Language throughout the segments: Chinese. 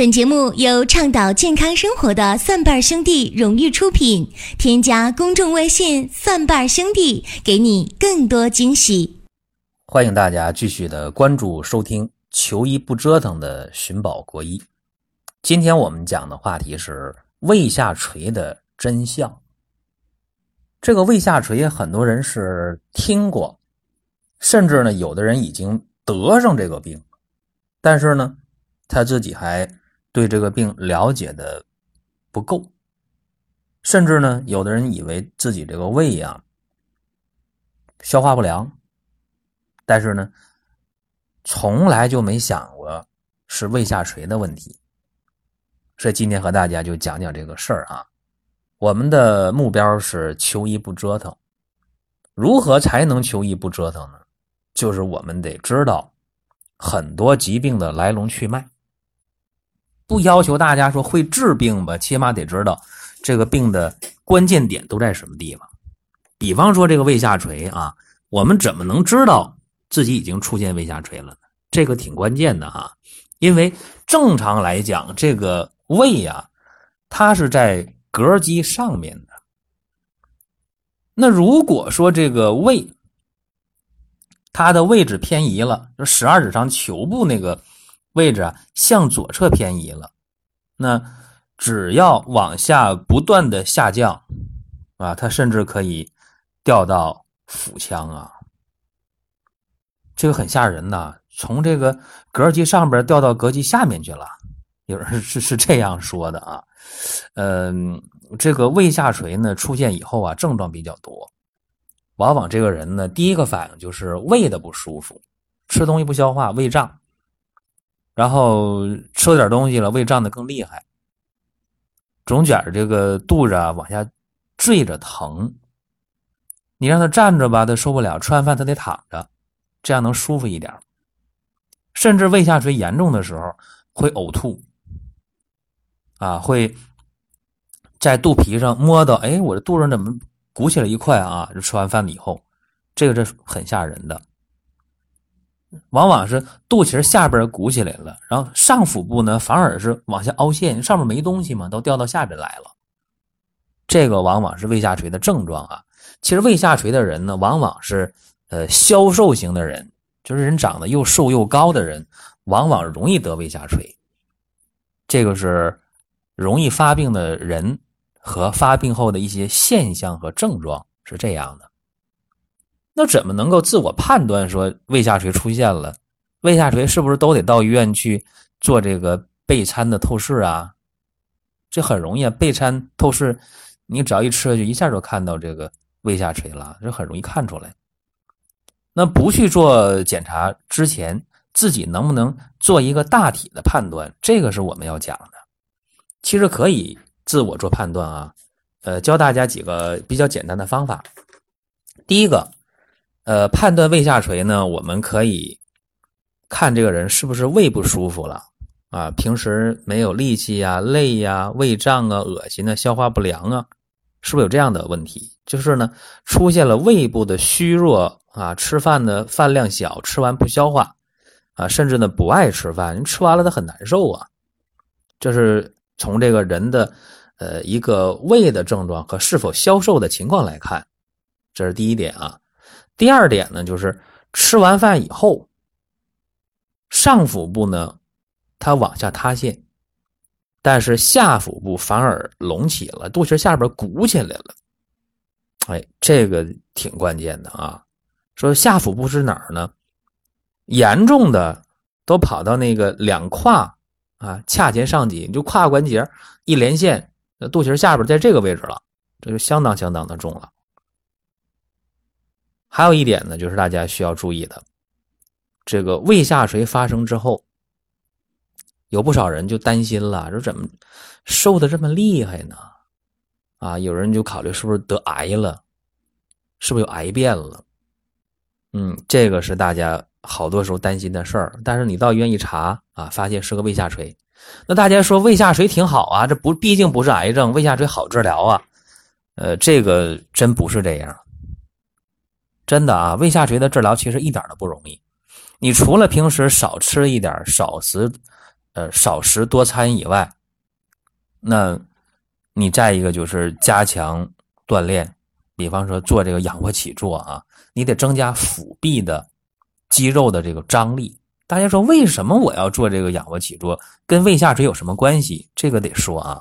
本节目由倡导健康生活的蒜瓣兄弟荣誉出品。添加公众微信“蒜瓣兄弟”，给你更多惊喜。欢迎大家继续的关注收听《求医不折腾》的寻宝国医。今天我们讲的话题是胃下垂的真相。这个胃下垂，很多人是听过，甚至呢，有的人已经得上这个病，但是呢，他自己还。对这个病了解的不够，甚至呢，有的人以为自己这个胃呀消化不良，但是呢，从来就没想过是胃下垂的问题。所以今天和大家就讲讲这个事儿啊。我们的目标是求医不折腾，如何才能求医不折腾呢？就是我们得知道很多疾病的来龙去脉。不要求大家说会治病吧，起码得知道这个病的关键点都在什么地方。比方说这个胃下垂啊，我们怎么能知道自己已经出现胃下垂了呢？这个挺关键的哈，因为正常来讲，这个胃呀，它是在膈肌上面的。那如果说这个胃它的位置偏移了，就十二指肠球部那个。位置啊向左侧偏移了，那只要往下不断的下降啊，它甚至可以掉到腹腔啊，这个很吓人呐，从这个膈肌上边掉到膈肌下面去了，有人是是这样说的啊，嗯，这个胃下垂呢出现以后啊，症状比较多，往往这个人呢第一个反应就是胃的不舒服，吃东西不消化，胃胀。然后吃了点东西了，胃胀的更厉害，总觉着这个肚子啊往下坠着疼。你让他站着吧，他受不了；吃完饭他得躺着，这样能舒服一点。甚至胃下垂严重的时候会呕吐，啊，会在肚皮上摸到，哎，我这肚上怎么鼓起来一块啊？就吃完饭了以后，这个是很吓人的。往往是肚脐下边鼓起来了，然后上腹部呢反而是往下凹陷，上面没东西嘛，都掉到下边来了。这个往往是胃下垂的症状啊。其实胃下垂的人呢，往往是呃消瘦型的人，就是人长得又瘦又高的人，往往容易得胃下垂。这个是容易发病的人和发病后的一些现象和症状是这样的。那怎么能够自我判断说胃下垂出现了？胃下垂是不是都得到医院去做这个钡餐的透视啊？这很容易啊，钡餐透视，你只要一吃下去，一下就看到这个胃下垂了，这很容易看出来。那不去做检查之前，自己能不能做一个大体的判断？这个是我们要讲的。其实可以自我做判断啊，呃，教大家几个比较简单的方法。第一个。呃，判断胃下垂呢，我们可以看这个人是不是胃不舒服了啊？平时没有力气呀、累呀、胃胀啊、恶心啊、消化不良啊，是不是有这样的问题？就是呢，出现了胃部的虚弱啊，吃饭的饭量小，吃完不消化啊，甚至呢不爱吃饭，你吃完了他很难受啊。这是从这个人的呃一个胃的症状和是否消瘦的情况来看，这是第一点啊。第二点呢，就是吃完饭以后，上腹部呢，它往下塌陷，但是下腹部反而隆起了，肚脐下边鼓起来了。哎，这个挺关键的啊。说下腹部是哪儿呢？严重的都跑到那个两胯啊，髂前上棘，就胯关节一连线，肚脐下边在这个位置了，这就相当相当的重了。还有一点呢，就是大家需要注意的，这个胃下垂发生之后，有不少人就担心了，说怎么瘦的这么厉害呢？啊，有人就考虑是不是得癌了，是不是有癌变了？嗯，这个是大家好多时候担心的事儿。但是你到医院一查啊，发现是个胃下垂。那大家说胃下垂挺好啊，这不毕竟不是癌症，胃下垂好治疗啊。呃，这个真不是这样。真的啊，胃下垂的治疗其实一点都不容易。你除了平时少吃一点少食，呃少食多餐以外，那你再一个就是加强锻炼，比方说做这个仰卧起坐啊，你得增加腹壁的肌肉的这个张力。大家说为什么我要做这个仰卧起坐？跟胃下垂有什么关系？这个得说啊，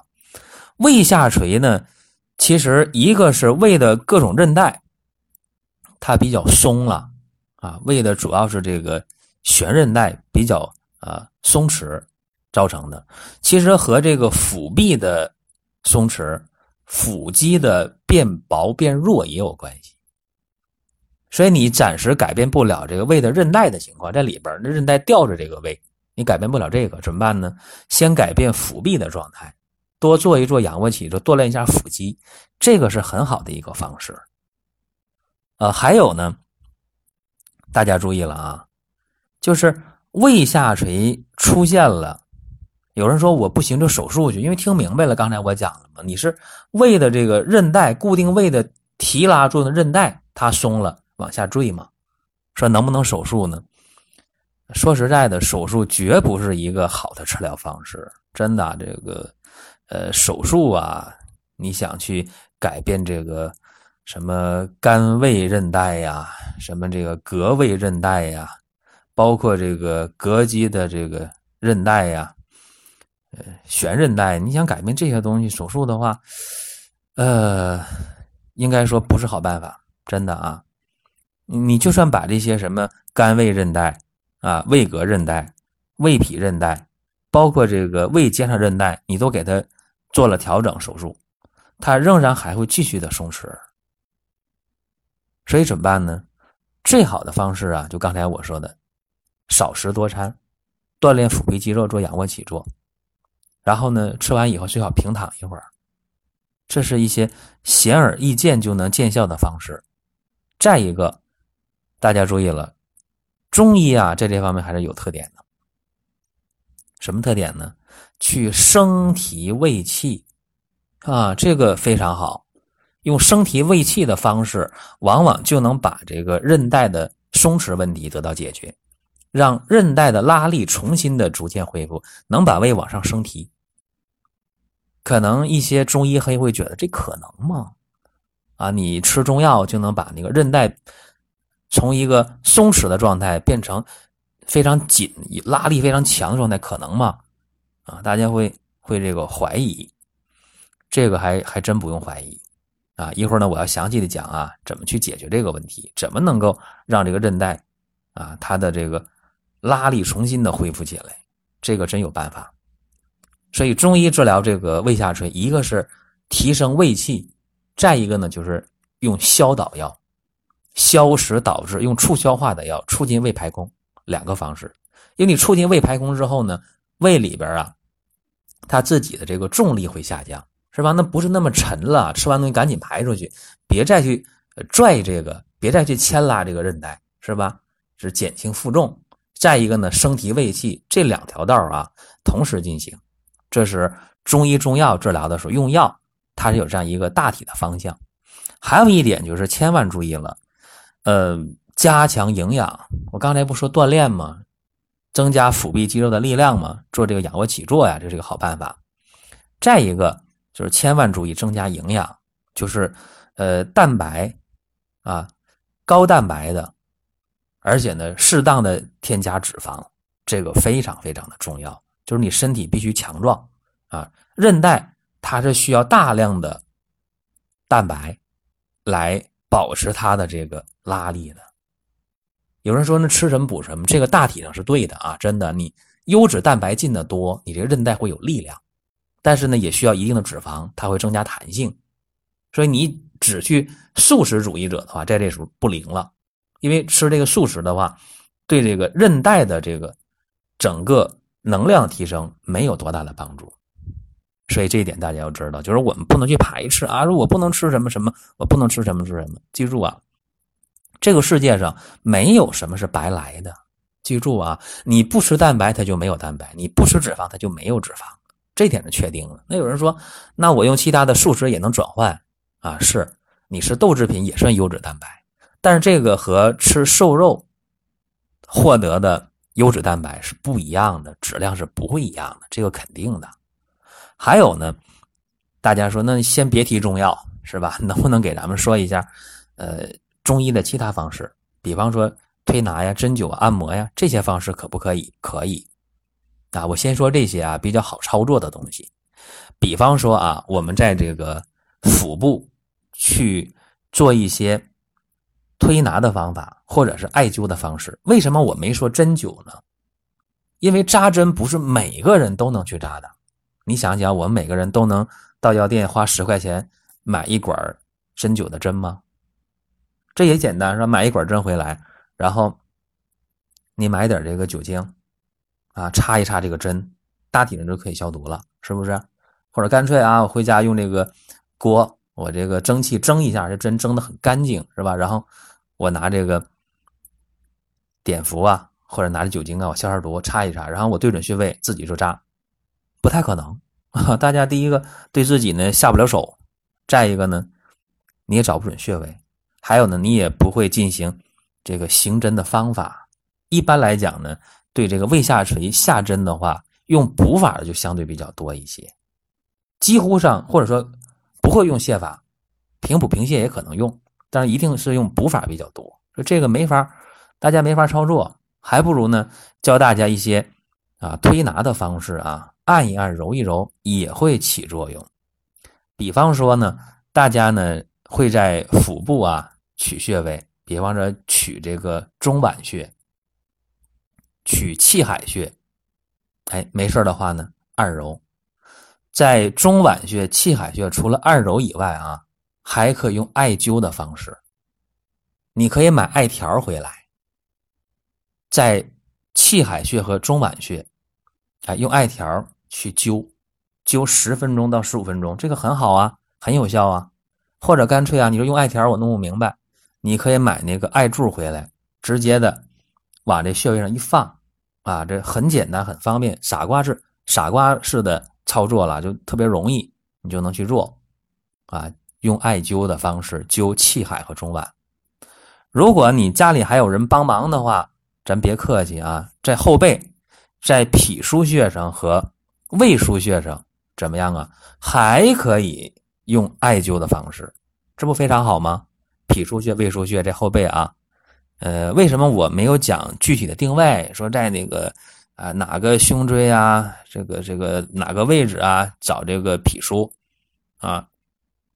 胃下垂呢，其实一个是胃的各种韧带它比较松了啊，胃的主要是这个悬韧带比较啊松弛造成的，其实和这个腹壁的松弛、腹肌的变薄变弱也有关系。所以你暂时改变不了这个胃的韧带的情况，在里边那韧带吊着这个胃，你改变不了这个，怎么办呢？先改变腹壁的状态，多做一做仰卧起坐，锻炼一下腹肌，这个是很好的一个方式。呃，还有呢，大家注意了啊，就是胃下垂出现了，有人说我不行就手术去，因为听明白了刚才我讲了嘛，你是胃的这个韧带固定胃的提拉住的韧带它松了。往下坠嘛，说能不能手术呢？说实在的，手术绝不是一个好的治疗方式。真的，这个呃手术啊，你想去改变这个什么肝胃韧带呀，什么这个膈胃韧带呀，包括这个膈肌的这个韧带呀，呃悬韧带，你想改变这些东西，手术的话，呃，应该说不是好办法。真的啊。你就算把这些什么肝胃韧带啊、胃膈韧带、胃脾韧带，包括这个胃肩上韧带，你都给它做了调整手术，它仍然还会继续的松弛。所以怎么办呢？最好的方式啊，就刚才我说的，少食多餐，锻炼腹壁肌肉，做仰卧起坐，然后呢，吃完以后最好平躺一会儿，这是一些显而易见就能见效的方式。再一个。大家注意了，中医啊，在这方面还是有特点的。什么特点呢？去升提胃气啊，这个非常好。用升提胃气的方式，往往就能把这个韧带的松弛问题得到解决，让韧带的拉力重新的逐渐恢复，能把胃往上升提。可能一些中医黑会觉得这可能吗？啊，你吃中药就能把那个韧带。从一个松弛的状态变成非常紧、拉力非常强的状态，可能吗？啊，大家会会这个怀疑，这个还还真不用怀疑啊！一会儿呢，我要详细的讲啊，怎么去解决这个问题，怎么能够让这个韧带啊它的这个拉力重新的恢复起来，这个真有办法。所以中医治疗这个胃下垂，一个是提升胃气，再一个呢就是用消导药。消食导滞，用促消化的药促进胃排空，两个方式。因为你促进胃排空之后呢，胃里边啊，它自己的这个重力会下降，是吧？那不是那么沉了，吃完东西赶紧排出去，别再去拽这个，别再去牵拉这个韧带，是吧？是减轻负重。再一个呢，升提胃气，这两条道啊同时进行，这是中医中药治疗的时候用药，它是有这样一个大体的方向。还有一点就是千万注意了。呃，加强营养。我刚才不说锻炼吗？增加腹壁肌肉的力量吗？做这个仰卧起坐呀，这是个好办法。再一个就是千万注意增加营养，就是呃蛋白啊，高蛋白的，而且呢适当的添加脂肪，这个非常非常的重要。就是你身体必须强壮啊，韧带它是需要大量的蛋白来保持它的这个。拉力的，有人说那吃什么补什么，这个大体上是对的啊，真的。你优质蛋白进的多，你这个韧带会有力量，但是呢，也需要一定的脂肪，它会增加弹性。所以你只去素食主义者的话，在这时候不灵了，因为吃这个素食的话，对这个韧带的这个整个能量提升没有多大的帮助。所以这一点大家要知道，就是我们不能去排斥啊，说我不能吃什么什么，我不能吃什么吃什么，记住啊。这个世界上没有什么是白来的，记住啊！你不吃蛋白，它就没有蛋白；你不吃脂肪，它就没有脂肪。这点是确定了。那有人说，那我用其他的素食也能转换啊？是，你吃豆制品也算优质蛋白，但是这个和吃瘦肉获得的优质蛋白是不一样的，质量是不会一样的，这个肯定的。还有呢，大家说那先别提中药是吧？能不能给咱们说一下，呃，中医的其他方式？比方说推拿呀、针灸、按摩呀这些方式可不可以？可以。啊，我先说这些啊比较好操作的东西。比方说啊，我们在这个腹部去做一些推拿的方法，或者是艾灸的方式。为什么我没说针灸呢？因为扎针不是每个人都能去扎的。你想想，我们每个人都能到药店花十块钱买一管针灸的针吗？这也简单，是吧？买一管针回来，然后你买点这个酒精啊，插一插这个针，大体上就可以消毒了，是不是？或者干脆啊，我回家用这个锅，我这个蒸汽蒸一下，这针蒸的很干净，是吧？然后我拿这个碘伏啊，或者拿着酒精啊，我消消毒，擦一擦，然后我对准穴位自己就扎，不太可能。大家第一个对自己呢下不了手，再一个呢你也找不准穴位，还有呢你也不会进行这个行针的方法。一般来讲呢，对这个胃下垂下针的话，用补法的就相对比较多一些。几乎上或者说不会用泻法，平补平泻也可能用，但是一定是用补法比较多。说这个没法，大家没法操作，还不如呢教大家一些啊推拿的方式啊，按一按揉一揉也会起作用。比方说呢，大家呢会在腹部啊取穴位，比方说取这个中脘穴，取气海穴，哎，没事的话呢按揉。在中脘穴、气海穴，除了按揉以外啊，还可以用艾灸的方式。你可以买艾条回来，在气海穴和中脘穴，啊，用艾条去灸，灸十分钟到十五分钟，这个很好啊，很有效啊。或者干脆啊，你说用艾条我弄不明白，你可以买那个艾柱回来，直接的往这穴位上一放，啊，这很简单，很方便，傻瓜式傻瓜式的。操作了就特别容易，你就能去做，啊，用艾灸的方式灸气海和中脘。如果你家里还有人帮忙的话，咱别客气啊，在后背，在脾腧穴上和胃腧穴上怎么样啊？还可以用艾灸的方式，这不非常好吗？脾腧穴、胃腧穴这后背啊，呃，为什么我没有讲具体的定位？说在那个。啊，哪个胸椎啊？这个这个哪个位置啊？找这个脾腧啊，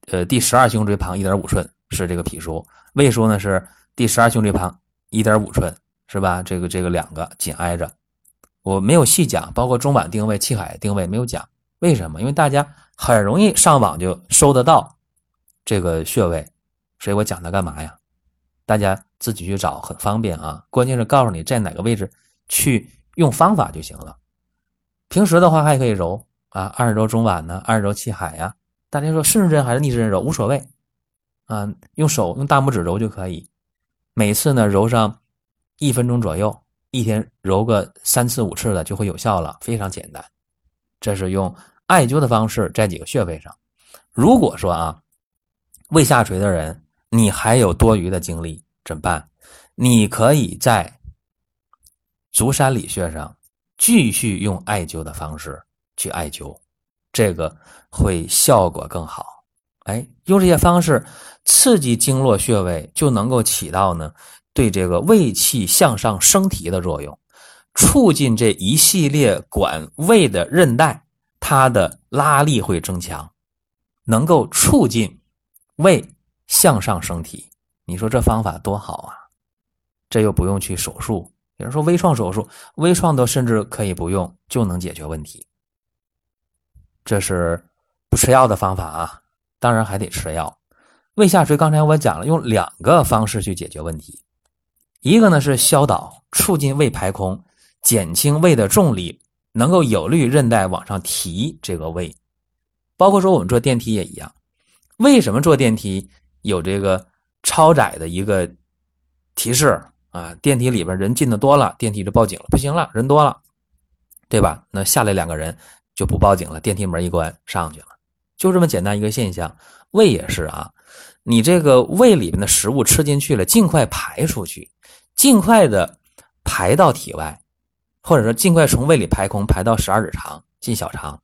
呃，第十二胸椎旁一点五寸是这个脾腧，胃腧呢是第十二胸椎旁一点五寸，是吧？这个这个两个紧挨着，我没有细讲，包括中脘定位、气海定位没有讲，为什么？因为大家很容易上网就搜得到这个穴位，所以我讲它干嘛呀？大家自己去找很方便啊，关键是告诉你在哪个位置去。用方法就行了。平时的话还可以揉啊，按揉中脘呢，按揉气海呀。大家说顺时针还是逆时针揉无所谓啊，用手用大拇指揉就可以。每次呢揉上一分钟左右，一天揉个三次五次的就会有效了，非常简单。这是用艾灸的方式在几个穴位上。如果说啊胃下垂的人，你还有多余的精力怎么办？你可以在。足三里穴上继续用艾灸的方式去艾灸，这个会效果更好。哎，用这些方式刺激经络穴位，就能够起到呢对这个胃气向上升提的作用，促进这一系列管胃的韧带，它的拉力会增强，能够促进胃向上升提。你说这方法多好啊！这又不用去手术。有人说微创手术，微创都甚至可以不用就能解决问题。这是不吃药的方法啊，当然还得吃药。胃下垂，刚才我讲了，用两个方式去解决问题。一个呢是消导，促进胃排空，减轻胃的重力，能够有利于韧带往上提这个胃。包括说我们坐电梯也一样，为什么坐电梯有这个超载的一个提示？啊，电梯里边人进的多了，电梯就报警了，不行了，人多了，对吧？那下来两个人就不报警了，电梯门一关上去了，就这么简单一个现象。胃也是啊，你这个胃里面的食物吃进去了，尽快排出去，尽快的排到体外，或者说尽快从胃里排空，排到十二指肠进小肠，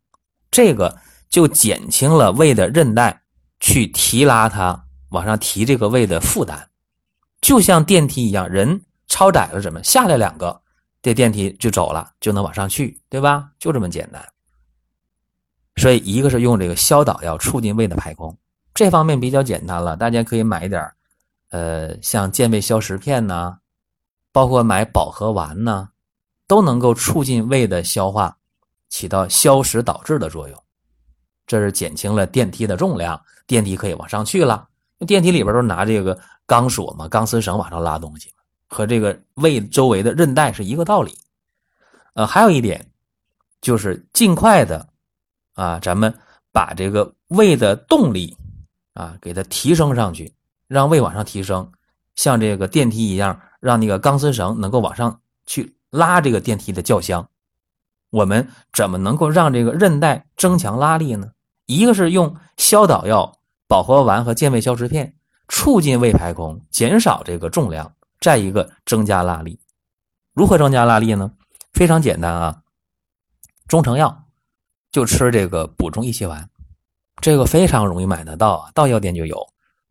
这个就减轻了胃的韧带去提拉它往上提这个胃的负担，就像电梯一样，人超载了怎么下来两个，这电梯就走了，就能往上去，对吧？就这么简单。所以一个是用这个消导药促进胃的排空，这方面比较简单了，大家可以买一点呃，像健胃消食片呐，包括买保和丸呐，都能够促进胃的消化，起到消食导滞的作用。这是减轻了电梯的重量，电梯可以往上去了。电梯里边都拿这个钢索嘛，钢丝绳往上拉东西，和这个胃周围的韧带是一个道理。呃，还有一点就是尽快的。啊，咱们把这个胃的动力啊，给它提升上去，让胃往上提升，像这个电梯一样，让那个钢丝绳能够往上去拉这个电梯的轿厢。我们怎么能够让这个韧带增强拉力呢？一个是用消导药、保和丸和健胃消食片，促进胃排空，减少这个重量；再一个增加拉力。如何增加拉力呢？非常简单啊，中成药。就吃这个补中益气丸，这个非常容易买得到啊，到药店就有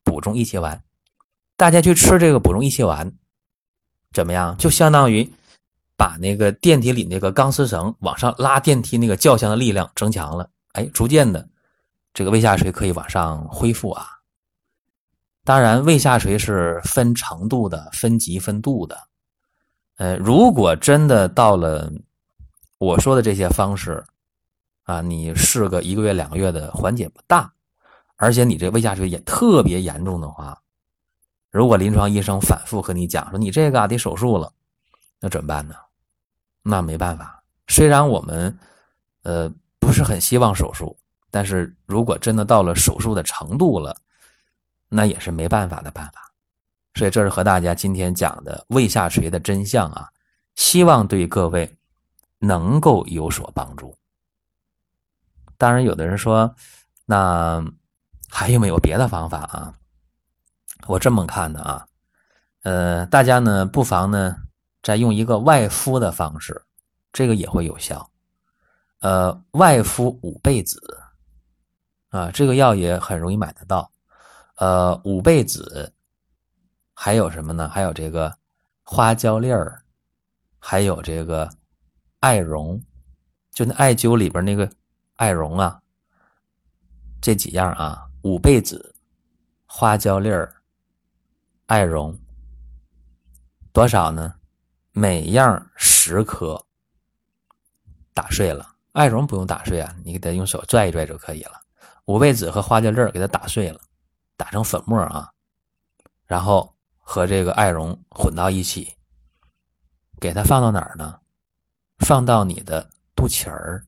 补中益气丸。大家去吃这个补中益气丸，怎么样？就相当于把那个电梯里那个钢丝绳往上拉电梯那个轿厢的力量增强了。哎，逐渐的，这个胃下垂可以往上恢复啊。当然，胃下垂是分程度的、分级分度的。呃，如果真的到了我说的这些方式。啊，你试个一个月、两个月的缓解不大，而且你这胃下垂也特别严重的话，如果临床医生反复和你讲说你这个得手术了，那怎么办呢？那没办法。虽然我们呃不是很希望手术，但是如果真的到了手术的程度了，那也是没办法的办法。所以这是和大家今天讲的胃下垂的真相啊，希望对各位能够有所帮助。当然，有的人说，那还有没有别的方法啊？我这么看的啊，呃，大家呢不妨呢再用一个外敷的方式，这个也会有效。呃，外敷五倍子啊，这个药也很容易买得到。呃，五倍子还有什么呢？还有这个花椒粒儿，还有这个艾绒，就那艾灸里边那个。艾绒啊，这几样啊，五倍子、花椒粒儿、艾绒，多少呢？每样十颗，打碎了。艾绒不用打碎啊，你给它用手拽一拽就可以了。五味子和花椒粒儿给它打碎了，打成粉末啊，然后和这个艾绒混到一起，给它放到哪儿呢？放到你的肚脐儿。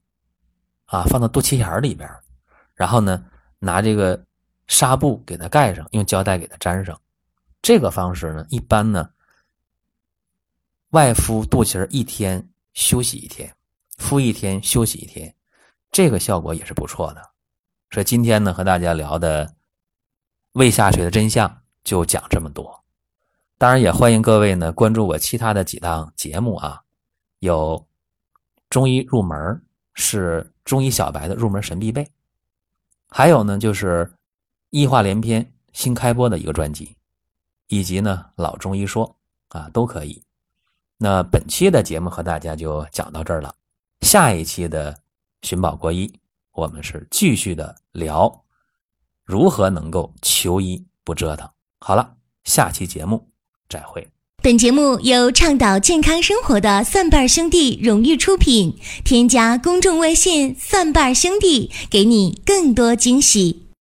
啊，放到肚脐眼里边，然后呢，拿这个纱布给它盖上，用胶带给它粘上。这个方式呢，一般呢，外敷肚脐儿一天，休息一天，敷一天，休息一天，这个效果也是不错的。所以今天呢，和大家聊的胃下垂的真相就讲这么多。当然，也欢迎各位呢关注我其他的几档节目啊，有中医入门是。中医小白的入门神必备，还有呢，就是医话连篇新开播的一个专辑，以及呢老中医说啊都可以。那本期的节目和大家就讲到这儿了，下一期的寻宝国医，我们是继续的聊如何能够求医不折腾。好了，下期节目再会。本节目由倡导健康生活的蒜瓣兄弟荣誉出品。添加公众微信“蒜瓣兄弟”，给你更多惊喜。